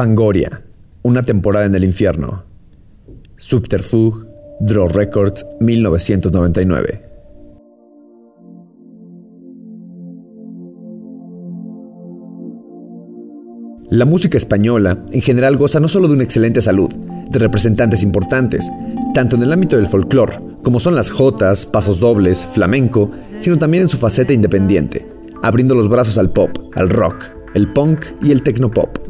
Fangoria, una temporada en el infierno. Subterfuge, Draw Records, 1999. La música española en general goza no solo de una excelente salud, de representantes importantes, tanto en el ámbito del folclore, como son las jotas, pasos dobles, flamenco, sino también en su faceta independiente, abriendo los brazos al pop, al rock, el punk y el tecnopop.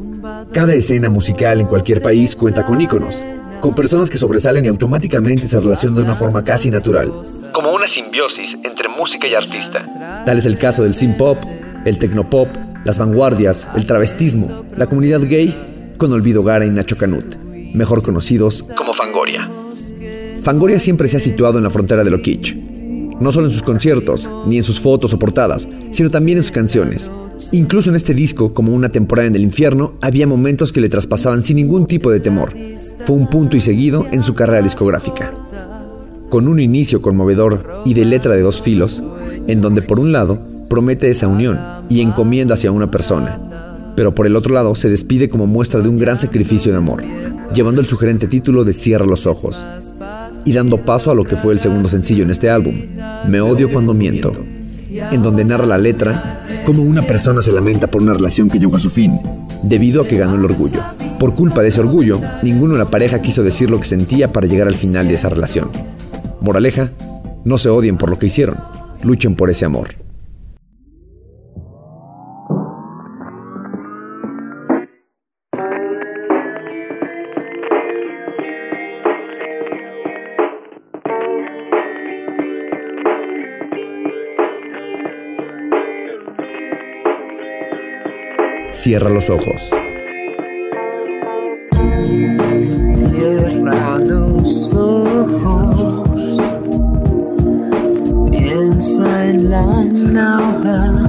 Cada escena musical en cualquier país cuenta con íconos, con personas que sobresalen y automáticamente se relacionan de una forma casi natural. Como una simbiosis entre música y artista. Tal es el caso del synth pop, el tecnopop, las vanguardias, el travestismo, la comunidad gay, con Olvido Gara y Nacho Canut, mejor conocidos como Fangoria. Fangoria siempre se ha situado en la frontera de lo kitsch, no solo en sus conciertos, ni en sus fotos o portadas, sino también en sus canciones. Incluso en este disco, como una temporada en el infierno, había momentos que le traspasaban sin ningún tipo de temor. Fue un punto y seguido en su carrera discográfica. Con un inicio conmovedor y de letra de dos filos, en donde por un lado promete esa unión y encomienda hacia una persona, pero por el otro lado se despide como muestra de un gran sacrificio de amor, llevando el sugerente título de Cierra los ojos, y dando paso a lo que fue el segundo sencillo en este álbum, Me odio cuando miento, en donde narra la letra cómo una persona se lamenta por una relación que llegó a su fin, debido a que ganó el orgullo. Por culpa de ese orgullo, ninguno de la pareja quiso decir lo que sentía para llegar al final de esa relación. Moraleja, no se odien por lo que hicieron, luchen por ese amor. Cierra los ojos. Cierra los ojos. Piensa en la nada.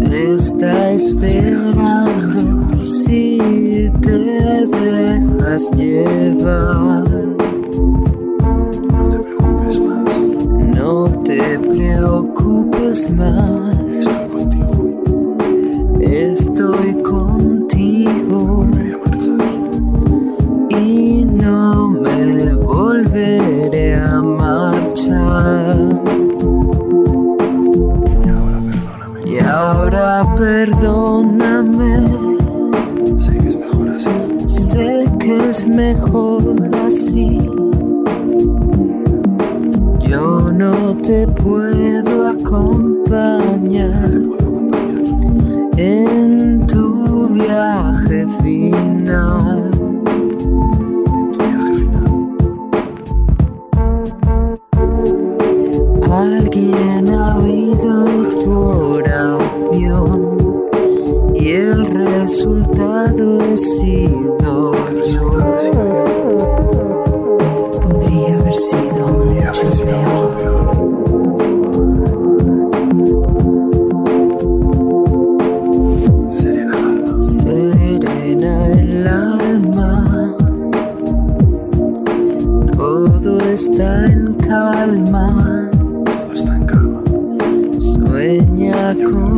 Te está esperando si te dejas llevar.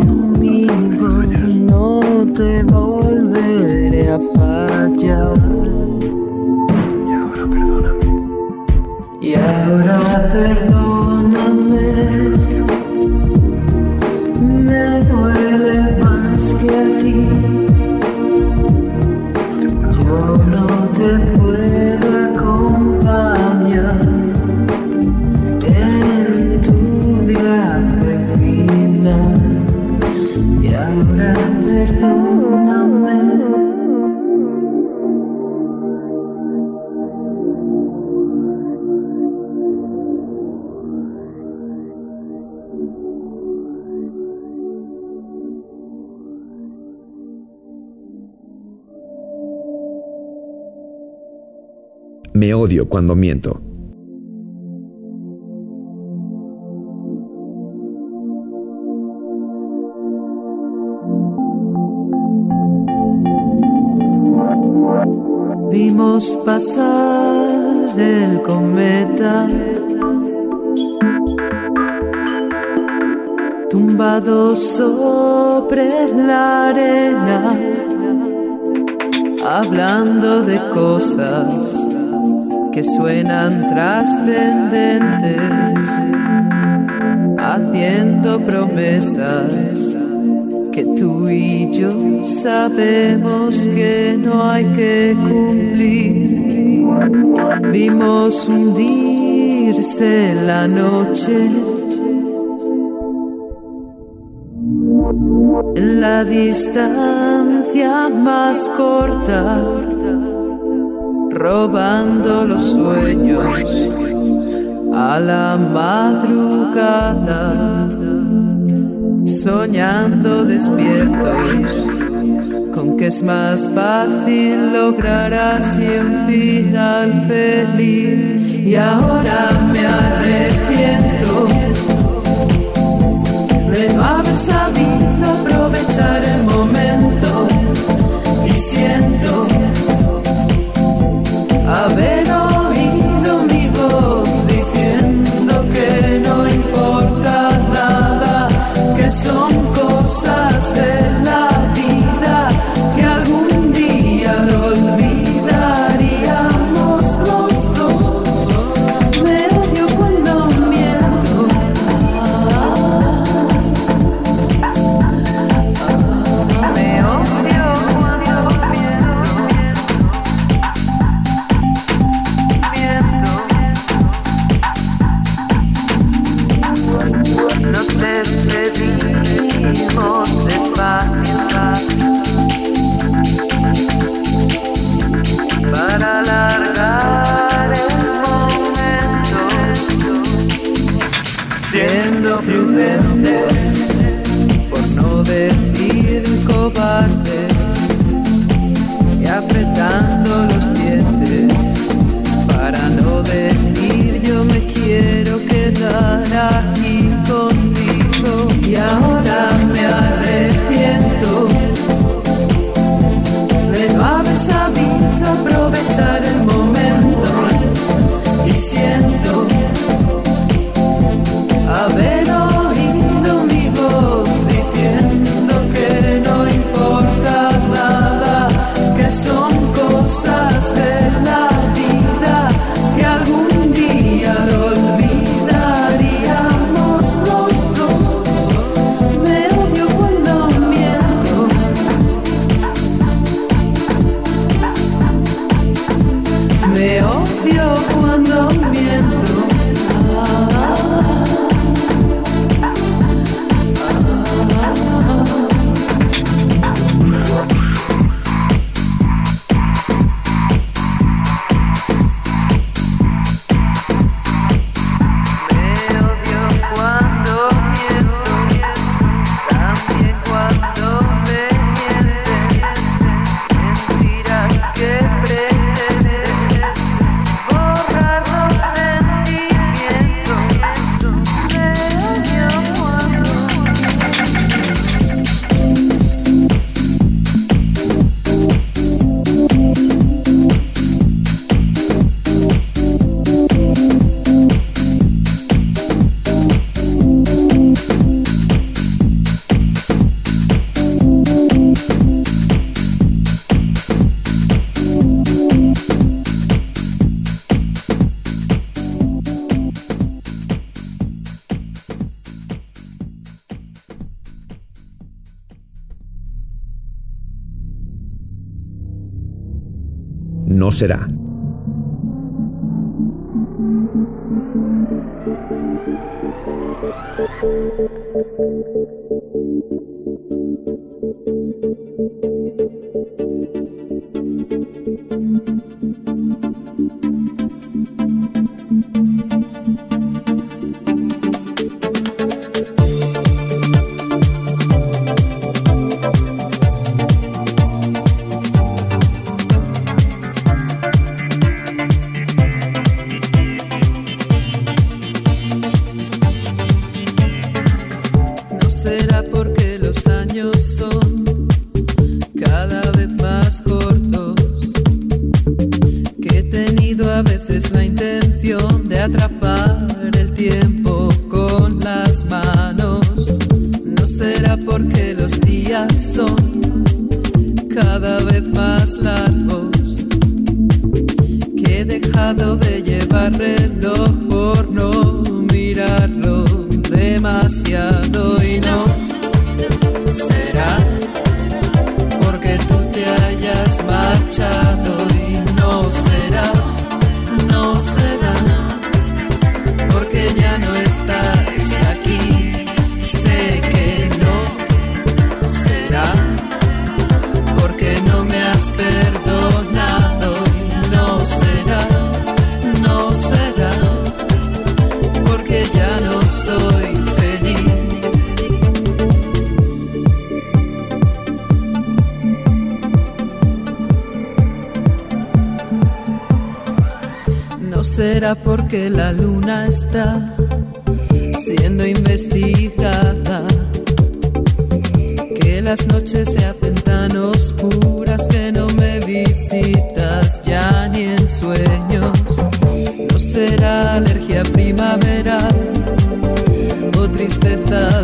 Conmigo, no te volveré a fallar. Y ahora perdóname. Y ahora perdóname, odio cuando miento. Vimos pasar el cometa tumbado sobre la arena, hablando de cosas que suenan trascendentes, haciendo promesas que tú y yo sabemos que no hay que cumplir. Vimos hundirse la noche en la distancia más corta, robando los sueños a la madrugada soñando despiertos con que es más fácil lograr así un final feliz. Y ahora me arrepiento de no haber sabido aprovechar el momento y siento haber anymore. será. será porque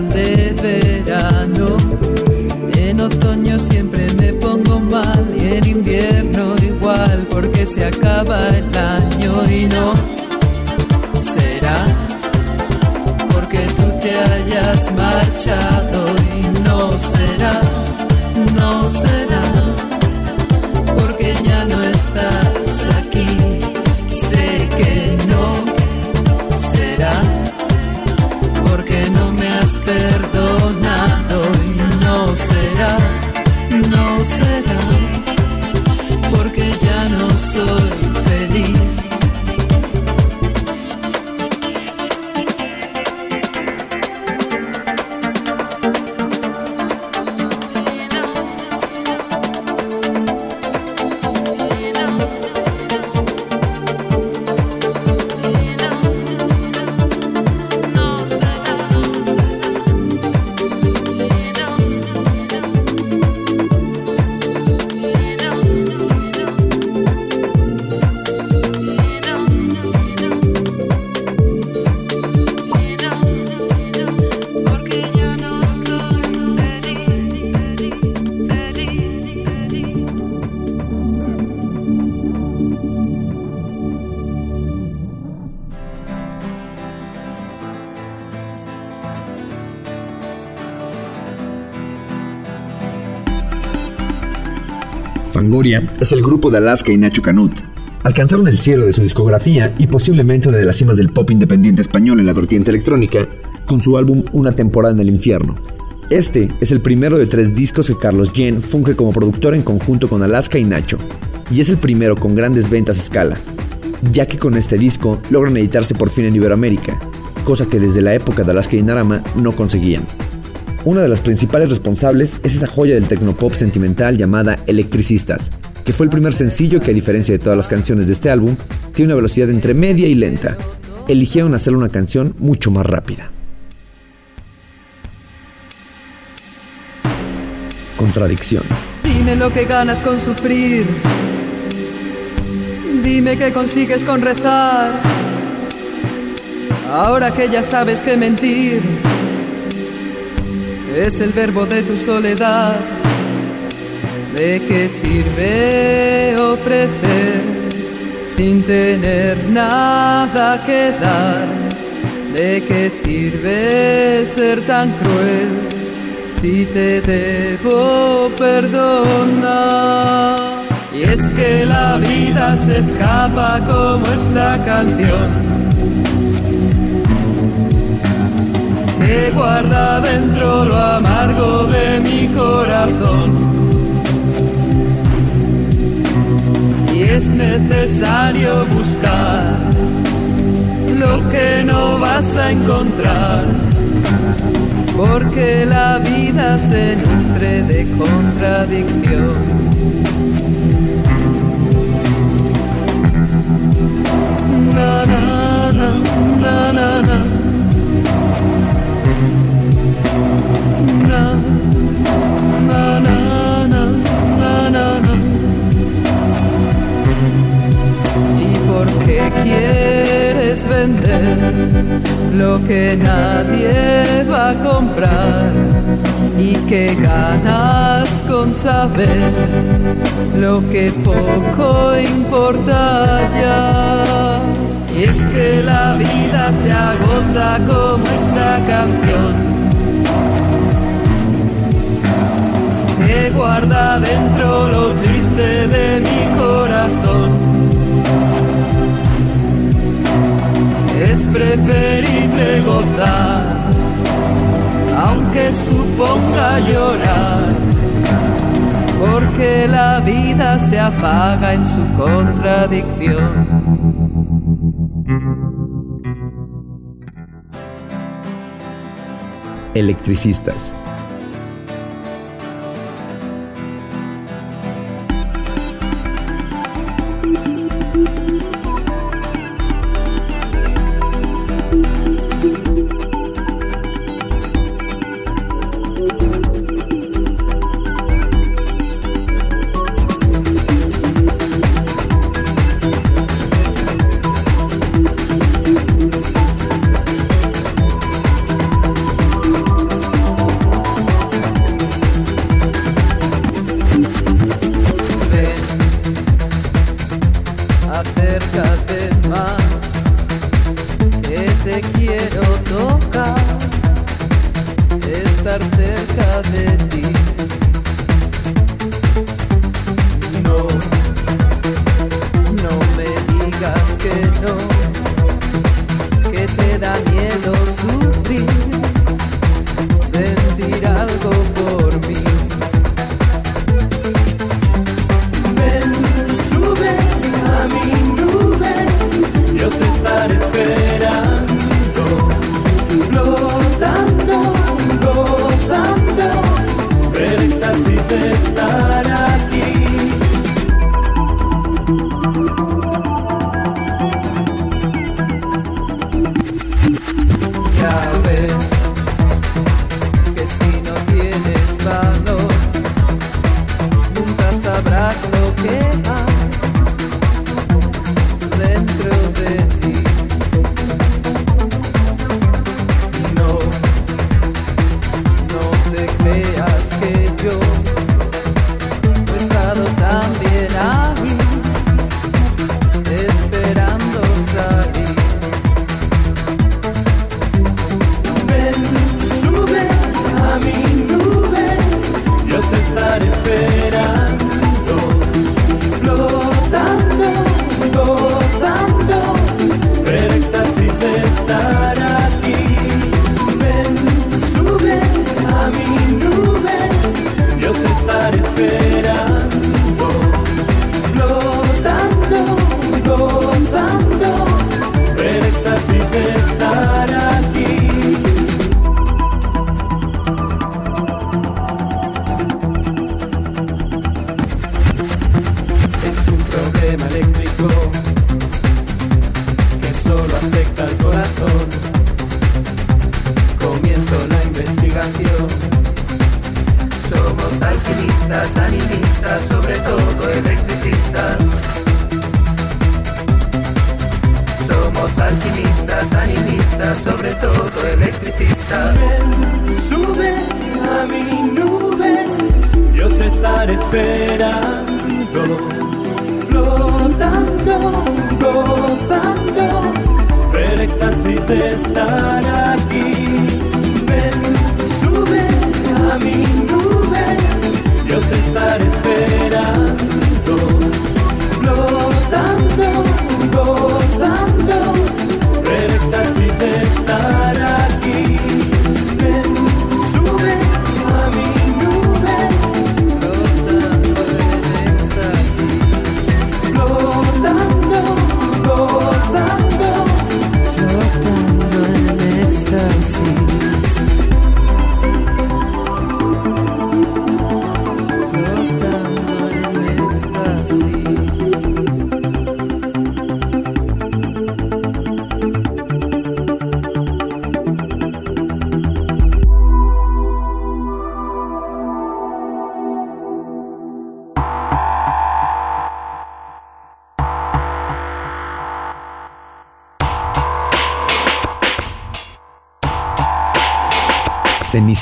de verano. En otoño siempre me pongo mal y en invierno igual porque se acaba el año y no será porque tú te hayas marchado Fangoria es el grupo de Alaska y Nacho Canut. Alcanzaron el cielo de su discografía y posiblemente una de las cimas del pop independiente español en la vertiente electrónica con su álbum Una temporada en el infierno. Este es el primero de tres discos que Carlos Jen funge como productor en conjunto con Alaska y Nacho, y es el primero con grandes ventas a escala, ya que con este disco logran editarse por fin en Iberoamérica, cosa que desde la época de Alaska y Narama no conseguían. Una de las principales responsables es esa joya del tecnopop sentimental llamada Electricistas, que fue el primer sencillo que a diferencia de todas las canciones de este álbum, tiene una velocidad entre media y lenta. Eligieron hacer una canción mucho más rápida. Contradicción. Dime lo que ganas con sufrir. Dime qué consigues con rezar. Ahora que ya sabes que mentir es el verbo de tu soledad. ¿De qué sirve ofrecer sin tener nada que dar? ¿De qué sirve ser tan cruel si te debo perdonar? Y es que la vida se escapa como esta canción. Guarda dentro lo amargo de mi corazón. Y es necesario buscar lo que no vas a encontrar, porque la vida se nutre de contradicción. ¿Y por qué quieres vender lo que nadie va a comprar? ¿Y qué ganas con saber lo que poco importa ya? Es que la vida se agota como esta canción que guarda dentro lo triste de mi corazón. Preferible gozar, aunque suponga llorar, porque la vida se apaga en su contradicción. Electricistas. animistas, sobre todo electricistas. Sube a mi nube, yo te estaré esperando, flotando, gozando, el éxtasis de estar aquí. Ven, sube a mi nube, yo te estaré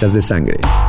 cenizas de sangre.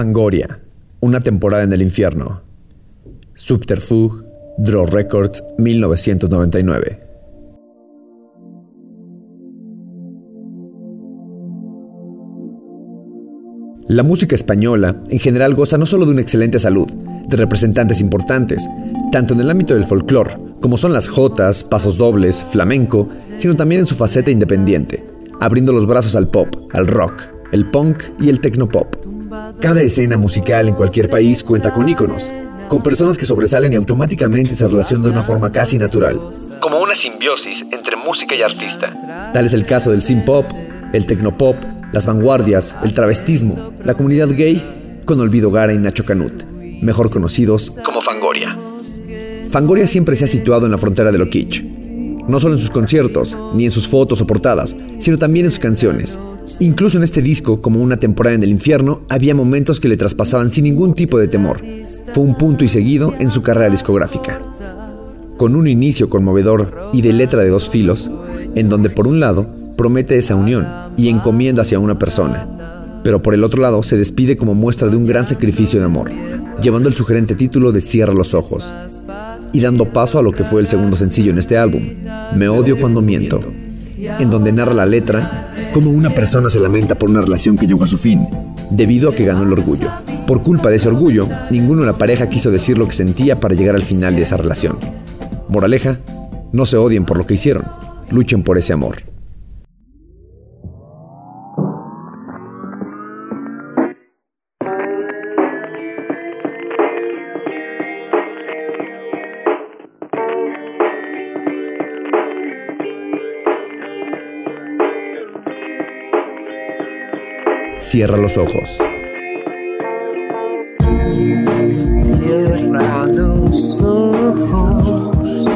Fangoria, una temporada en el infierno. Subterfuge, Draw Records, 1999. La música española en general goza no solo de una excelente salud, de representantes importantes, tanto en el ámbito del folclore, como son las jotas, pasos dobles, flamenco, sino también en su faceta independiente, abriendo los brazos al pop, al rock, el punk y el tecnopop. Cada escena musical en cualquier país cuenta con íconos, con personas que sobresalen y automáticamente se relacionan de una forma casi natural, como una simbiosis entre música y artista. Tal es el caso del synth pop, el tecnopop, las vanguardias, el travestismo, la comunidad gay, con Olvido Gara y Nacho Canut, mejor conocidos como Fangoria. Fangoria siempre se ha situado en la frontera de lo kitsch, no solo en sus conciertos, ni en sus fotos o portadas, sino también en sus canciones. Incluso en este disco, como una temporada en el infierno, había momentos que le traspasaban sin ningún tipo de temor. Fue un punto y seguido en su carrera discográfica. Con un inicio conmovedor y de letra de dos filos, en donde por un lado promete esa unión y encomienda hacia una persona, pero por el otro lado se despide como muestra de un gran sacrificio de amor, llevando el sugerente título de Cierra los ojos, y dando paso a lo que fue el segundo sencillo en este álbum, Me odio cuando miento, en donde narra la letra cómo una persona se lamenta por una relación que llegó a su fin, debido a que ganó el orgullo. Por culpa de ese orgullo, ninguno de la pareja quiso decir lo que sentía para llegar al final de esa relación. Moraleja, no se odien por lo que hicieron, luchen por ese amor. Cierra los ojos. Cierra los ojos,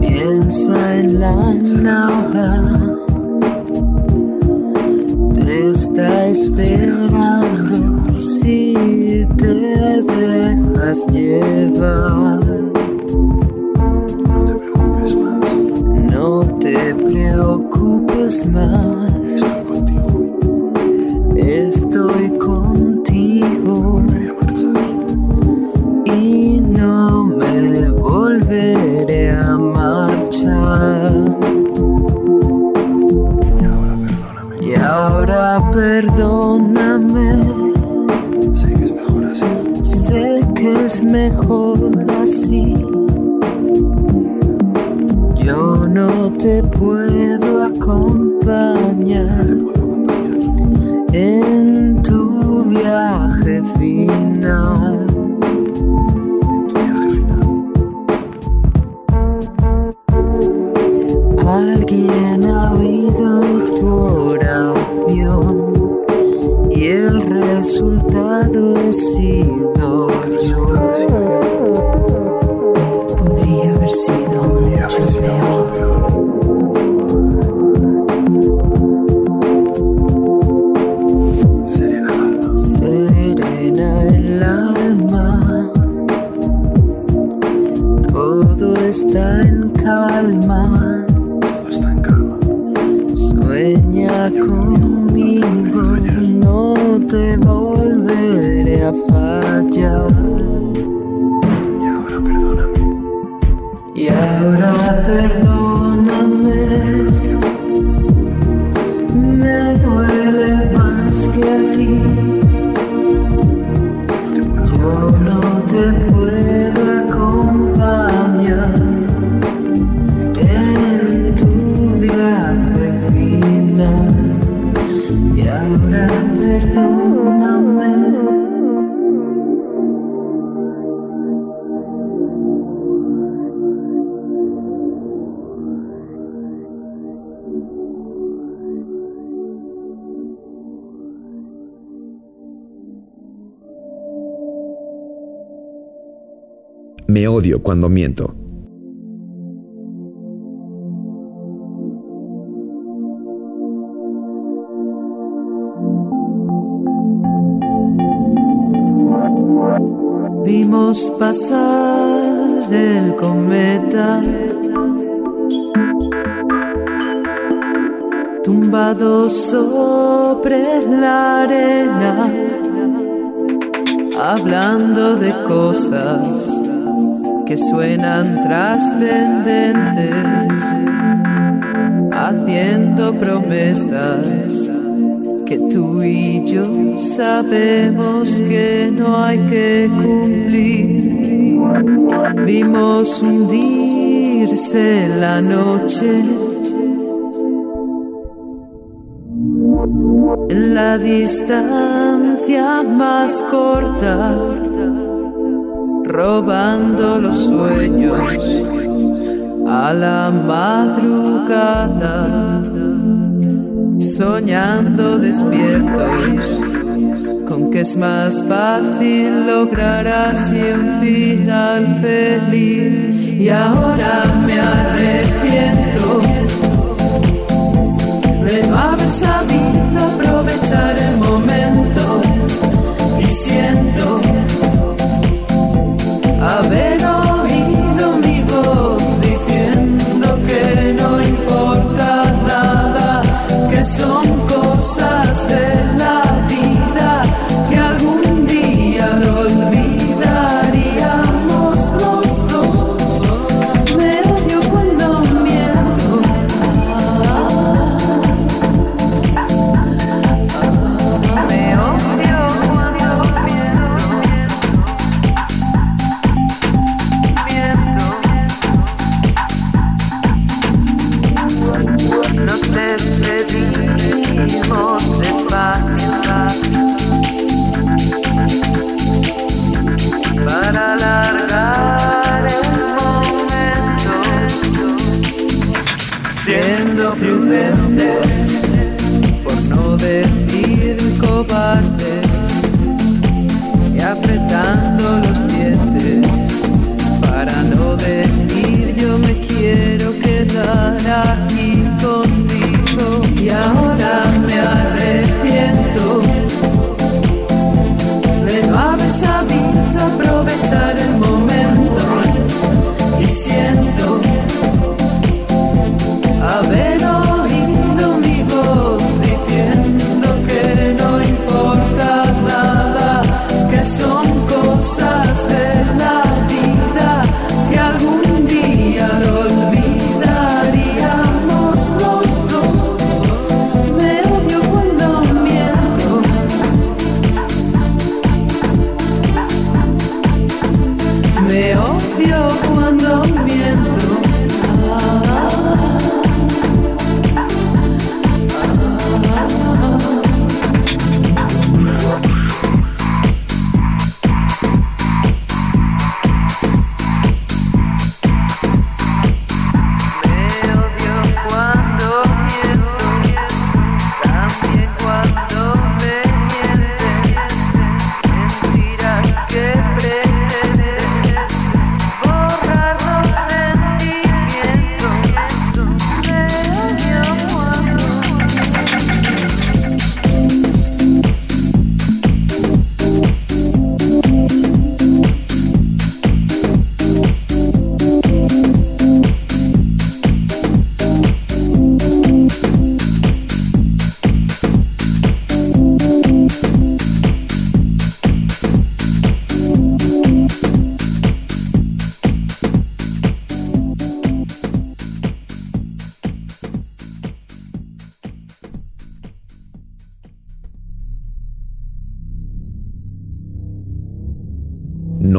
piensa en la nada, te está esperando si te dejas llevar. No te preocupes más. No te preocupes más, mejor Me odio cuando miento. Vimos pasar el cometa, tumbado sobre la arena, hablando de cosas que suenan trascendentes, haciendo promesas que tú y yo sabemos que no hay que cumplir. Vimos hundirse la noche. En la distancia más corta robando los sueños a la madrugada, soñando despiertos con que es más fácil lograr así un final feliz. Y ahora me arrepiento de no haber sabido aprovechar el momento y siento Amém.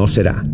no será.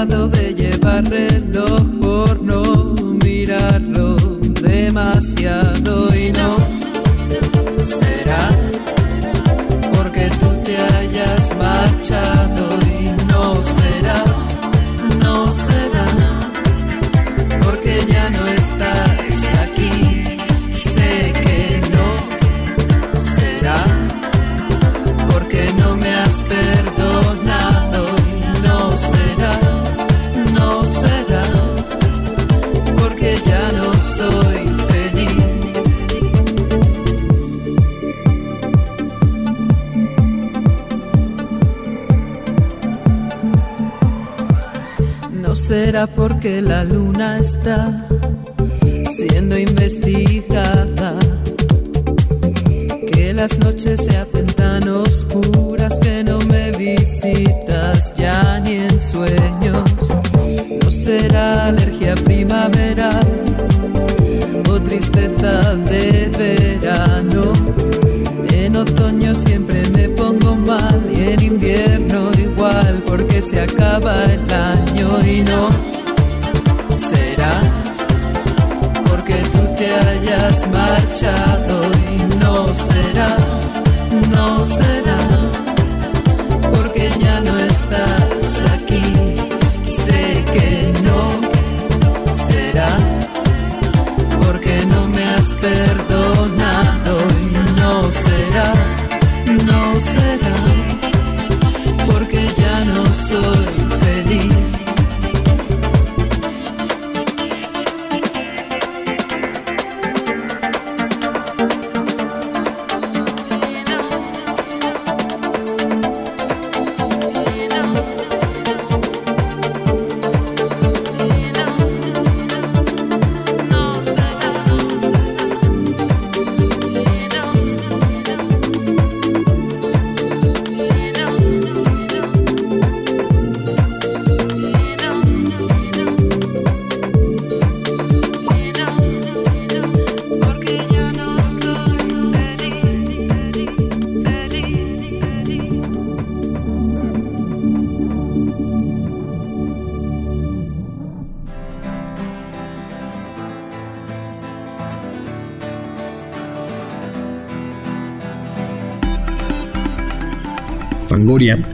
Al reloj por no mirarlo demasiado y no será porque tú te hayas marchado porque la luna está siendo investigada. Que las noches se hacen tan oscuras que no me visitas ya ni en sueños. No será alergia primaveral o tristeza de verano. En otoño siempre me pongo mal y en invierno igual porque se acaba el año y no marchado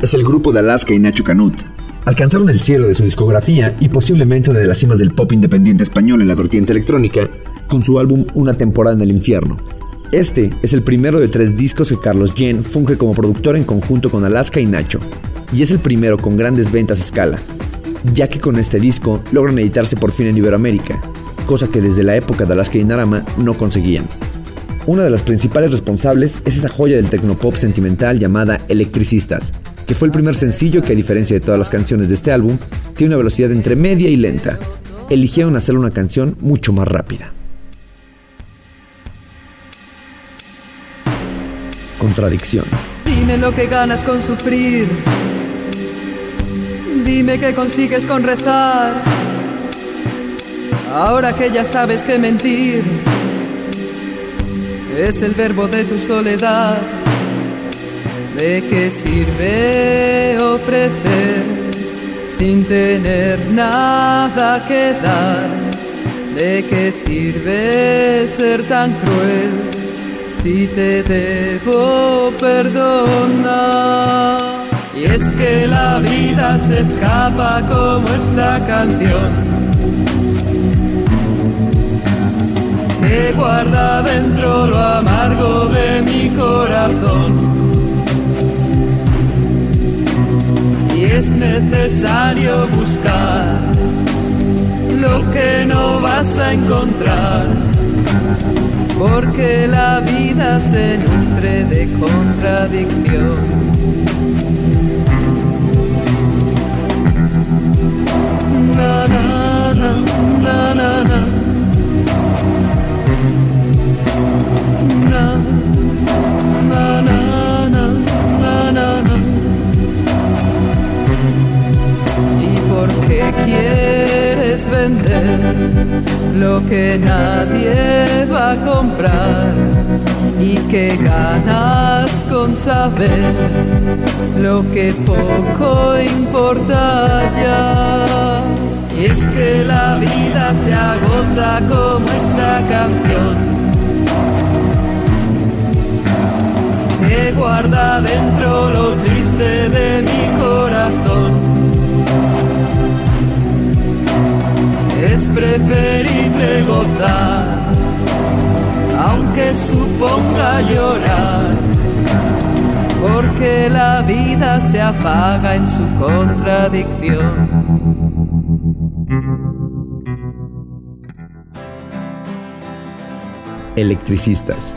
Es el grupo de Alaska y Nacho Canut. Alcanzaron el cielo de su discografía y posiblemente una de las cimas del pop independiente español en la vertiente electrónica con su álbum Una temporada en el infierno. Este es el primero de tres discos que Carlos Jen funge como productor en conjunto con Alaska y Nacho, y es el primero con grandes ventas a escala, ya que con este disco logran editarse por fin en Iberoamérica, cosa que desde la época de Alaska y Narama no conseguían. Una de las principales responsables es esa joya del tecnopop sentimental llamada Electricistas, que fue el primer sencillo que a diferencia de todas las canciones de este álbum, tiene una velocidad entre media y lenta. Eligieron hacer una canción mucho más rápida. Contradicción. Dime lo que ganas con sufrir. Dime qué consigues con rezar. Ahora que ya sabes que mentir es el verbo de tu soledad. ¿De qué sirve ofrecer sin tener nada que dar? ¿De qué sirve ser tan cruel si te debo perdonar? Y es que la vida se escapa como esta canción que guarda dentro lo amargo de mi corazón. Y es necesario buscar lo que no vas a encontrar, porque la vida se nutre de contradicción. Lo que poco importa ya? Y es agota como esta canción que guarda dentro lo triste de mi corazón. Es preferible gozar, aunque suponga llorar, porque la vida se apaga en su contradicción. Electricistas.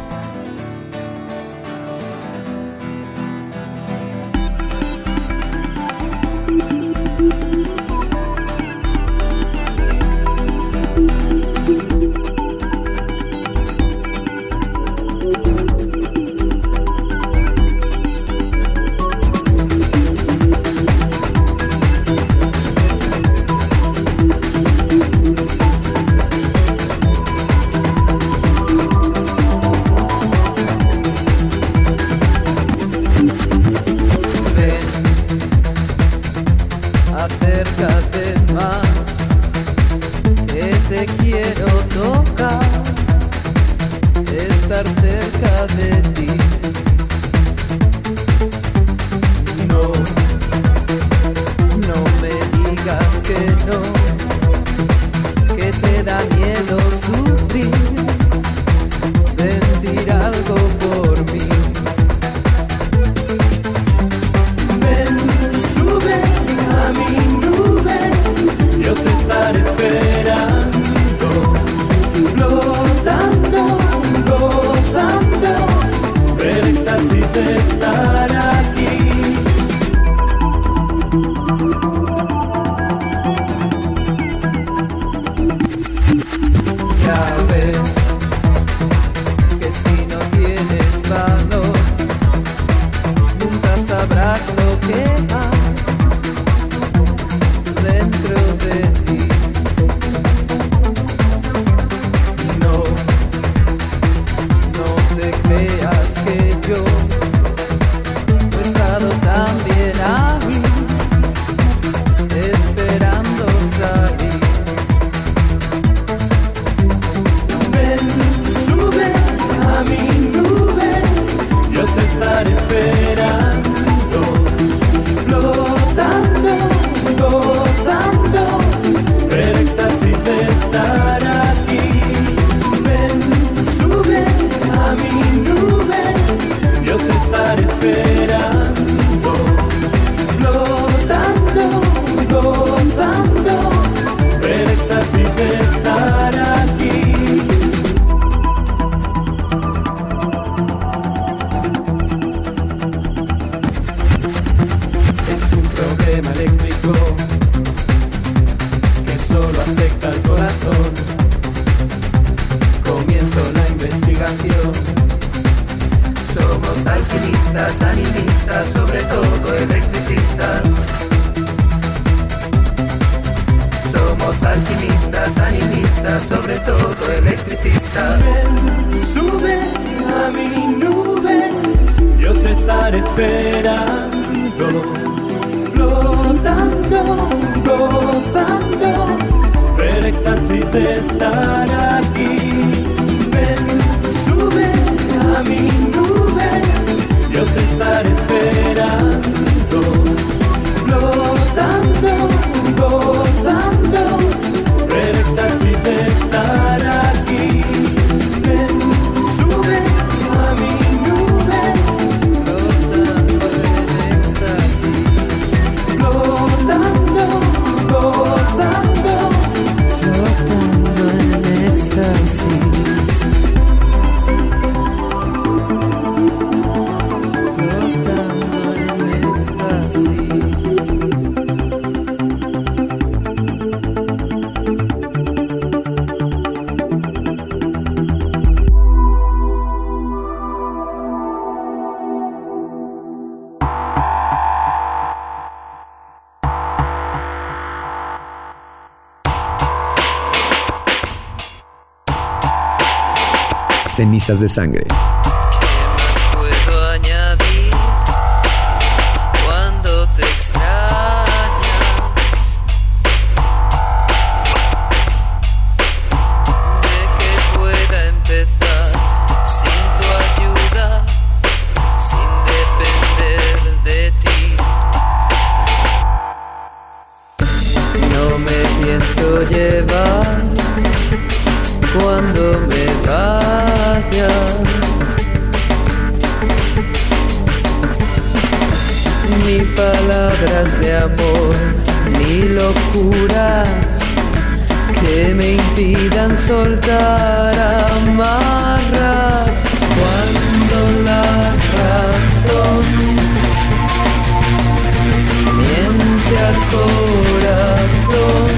Cenizas de sangre. Palabras de amor, ni locuras que me impidan soltar amarras cuando la razón miente al corazón.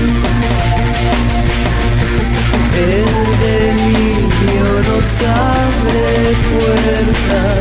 El delirio nos abre puertas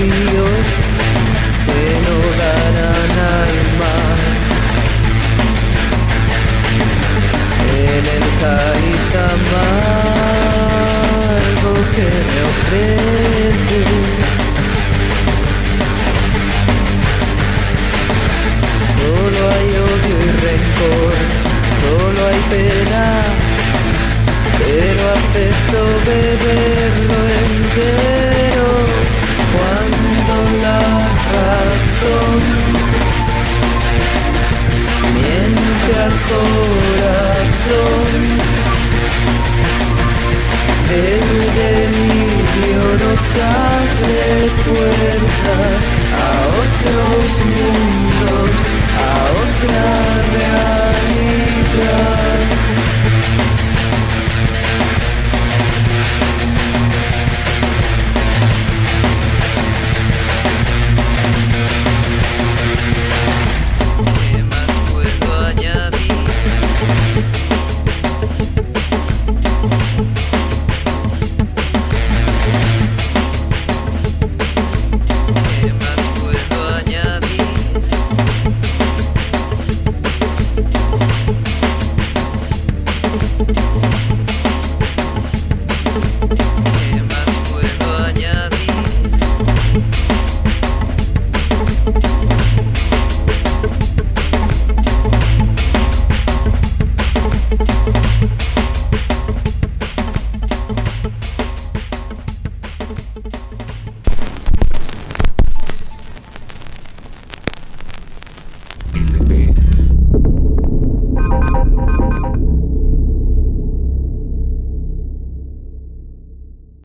que no darán al mar. En el cáliz amargo que me ofreces. Solo hay odio y rencor, solo hay pena, pero acepto beber.